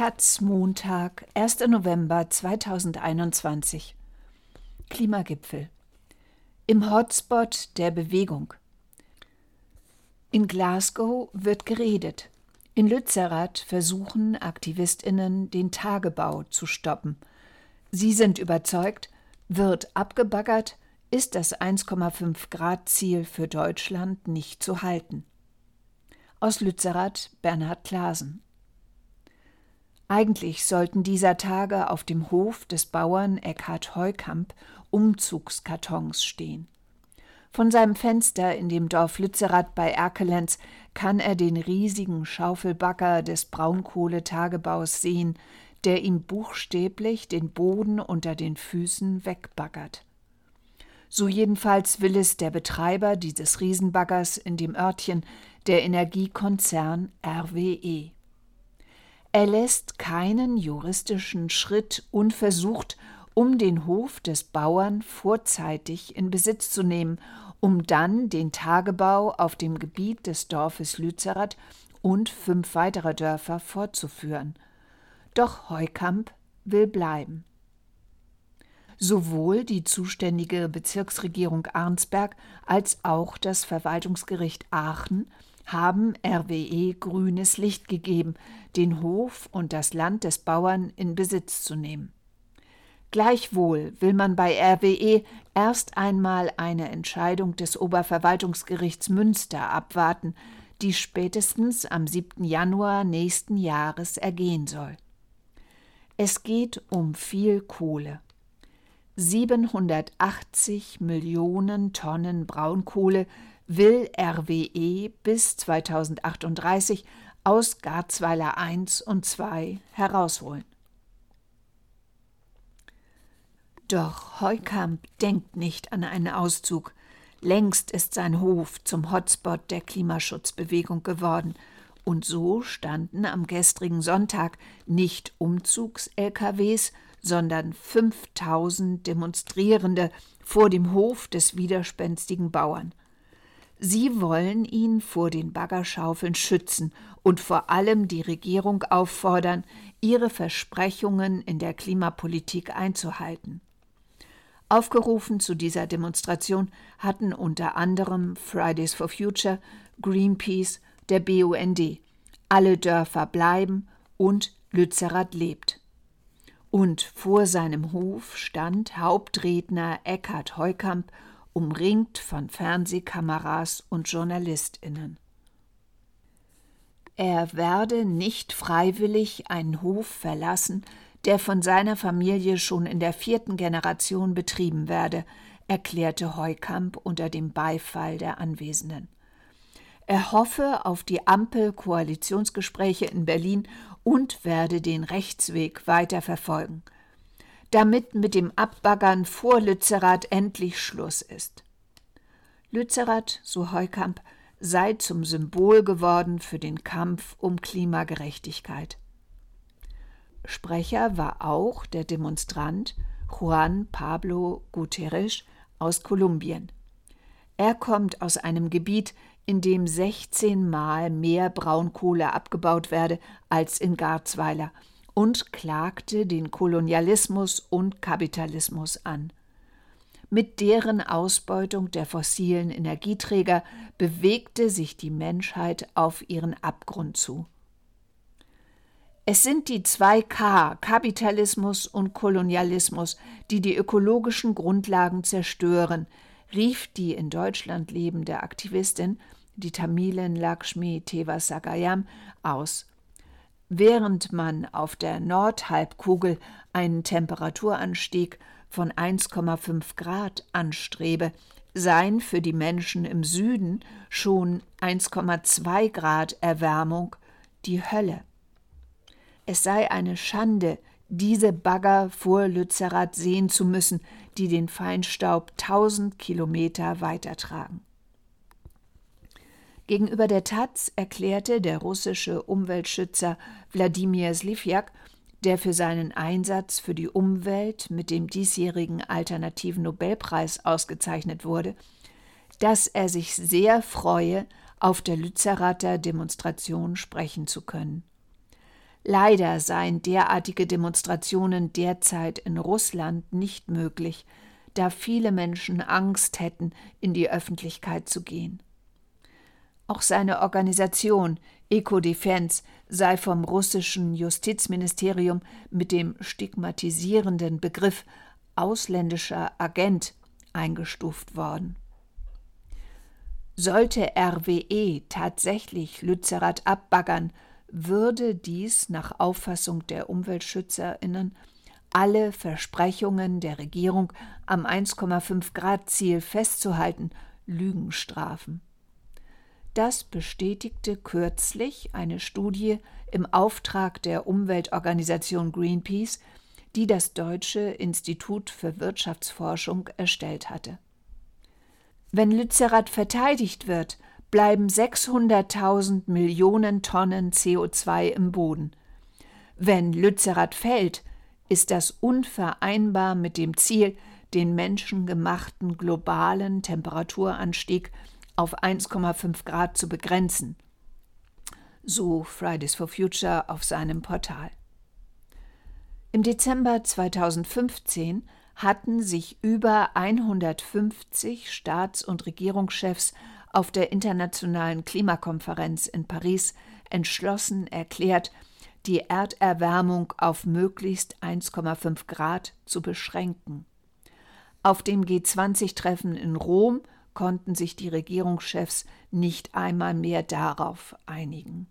Taz Montag, 1. November 2021. Klimagipfel. Im Hotspot der Bewegung. In Glasgow wird geredet. In Lützerath versuchen Aktivistinnen, den Tagebau zu stoppen. Sie sind überzeugt, wird abgebaggert, ist das 1,5 Grad Ziel für Deutschland nicht zu halten. Aus Lützerath Bernhard Klasen. Eigentlich sollten dieser Tage auf dem Hof des Bauern Eckhard Heukamp Umzugskartons stehen. Von seinem Fenster in dem Dorf Lützerath bei Erkelenz kann er den riesigen Schaufelbagger des Braunkohletagebaus sehen, der ihm buchstäblich den Boden unter den Füßen wegbaggert. So jedenfalls will es der Betreiber dieses Riesenbaggers in dem Örtchen, der Energiekonzern RWE. Er lässt keinen juristischen Schritt unversucht, um den Hof des Bauern vorzeitig in Besitz zu nehmen, um dann den Tagebau auf dem Gebiet des Dorfes Lützerath und fünf weiterer Dörfer fortzuführen. Doch Heukamp will bleiben. Sowohl die zuständige Bezirksregierung Arnsberg als auch das Verwaltungsgericht Aachen haben RWE grünes Licht gegeben, den Hof und das Land des Bauern in Besitz zu nehmen. Gleichwohl will man bei RWE erst einmal eine Entscheidung des Oberverwaltungsgerichts Münster abwarten, die spätestens am 7. Januar nächsten Jahres ergehen soll. Es geht um viel Kohle. 780 Millionen Tonnen Braunkohle will RWE bis 2038 aus Garzweiler 1 und 2 herausholen. Doch Heukamp denkt nicht an einen Auszug. Längst ist sein Hof zum Hotspot der Klimaschutzbewegung geworden. Und so standen am gestrigen Sonntag nicht Umzugs-LKWs, sondern 5000 Demonstrierende vor dem Hof des widerspenstigen Bauern. Sie wollen ihn vor den Baggerschaufeln schützen und vor allem die Regierung auffordern, ihre Versprechungen in der Klimapolitik einzuhalten. Aufgerufen zu dieser Demonstration hatten unter anderem Fridays for Future, Greenpeace, der BUND, alle Dörfer bleiben und Lützerath lebt. Und vor seinem Hof stand Hauptredner Eckhard Heukamp umringt von Fernsehkameras und Journalistinnen. Er werde nicht freiwillig einen Hof verlassen, der von seiner Familie schon in der vierten Generation betrieben werde, erklärte Heukamp unter dem Beifall der Anwesenden. Er hoffe auf die Ampel-Koalitionsgespräche in Berlin und werde den Rechtsweg weiter verfolgen damit mit dem Abbaggern vor Lützerath endlich Schluss ist. Lützerath, so Heukamp, sei zum Symbol geworden für den Kampf um Klimagerechtigkeit. Sprecher war auch der Demonstrant Juan Pablo Guterres aus Kolumbien. Er kommt aus einem Gebiet, in dem 16 Mal mehr Braunkohle abgebaut werde als in Garzweiler und klagte den Kolonialismus und Kapitalismus an. Mit deren Ausbeutung der fossilen Energieträger bewegte sich die Menschheit auf ihren Abgrund zu. Es sind die zwei K, Kapitalismus und Kolonialismus, die die ökologischen Grundlagen zerstören, rief die in Deutschland lebende Aktivistin, die Tamilin Lakshmi Tevasagayam, aus Während man auf der Nordhalbkugel einen Temperaturanstieg von 1,5 Grad anstrebe, seien für die Menschen im Süden schon 1,2 Grad Erwärmung die Hölle. Es sei eine Schande, diese Bagger vor Lützerath sehen zu müssen, die den Feinstaub tausend Kilometer weitertragen. Gegenüber der Taz erklärte der russische Umweltschützer Wladimir Slivjak, der für seinen Einsatz für die Umwelt mit dem diesjährigen Alternativen Nobelpreis ausgezeichnet wurde, dass er sich sehr freue, auf der Lützerater Demonstration sprechen zu können. Leider seien derartige Demonstrationen derzeit in Russland nicht möglich, da viele Menschen Angst hätten, in die Öffentlichkeit zu gehen. Auch seine Organisation Eco-Defense sei vom russischen Justizministerium mit dem stigmatisierenden Begriff ausländischer Agent eingestuft worden. Sollte RWE tatsächlich Lützerath abbaggern, würde dies nach Auffassung der Umweltschützerinnen alle Versprechungen der Regierung am 1,5 Grad Ziel festzuhalten Lügen strafen. Das bestätigte kürzlich eine Studie im Auftrag der Umweltorganisation Greenpeace, die das Deutsche Institut für Wirtschaftsforschung erstellt hatte. Wenn Lützerath verteidigt wird, bleiben 600.000 Millionen Tonnen CO2 im Boden. Wenn Lützerath fällt, ist das unvereinbar mit dem Ziel, den menschengemachten globalen Temperaturanstieg auf 1,5 Grad zu begrenzen. So Fridays for Future auf seinem Portal. Im Dezember 2015 hatten sich über 150 Staats- und Regierungschefs auf der internationalen Klimakonferenz in Paris entschlossen erklärt, die Erderwärmung auf möglichst 1,5 Grad zu beschränken. Auf dem G20-Treffen in Rom konnten sich die Regierungschefs nicht einmal mehr darauf einigen.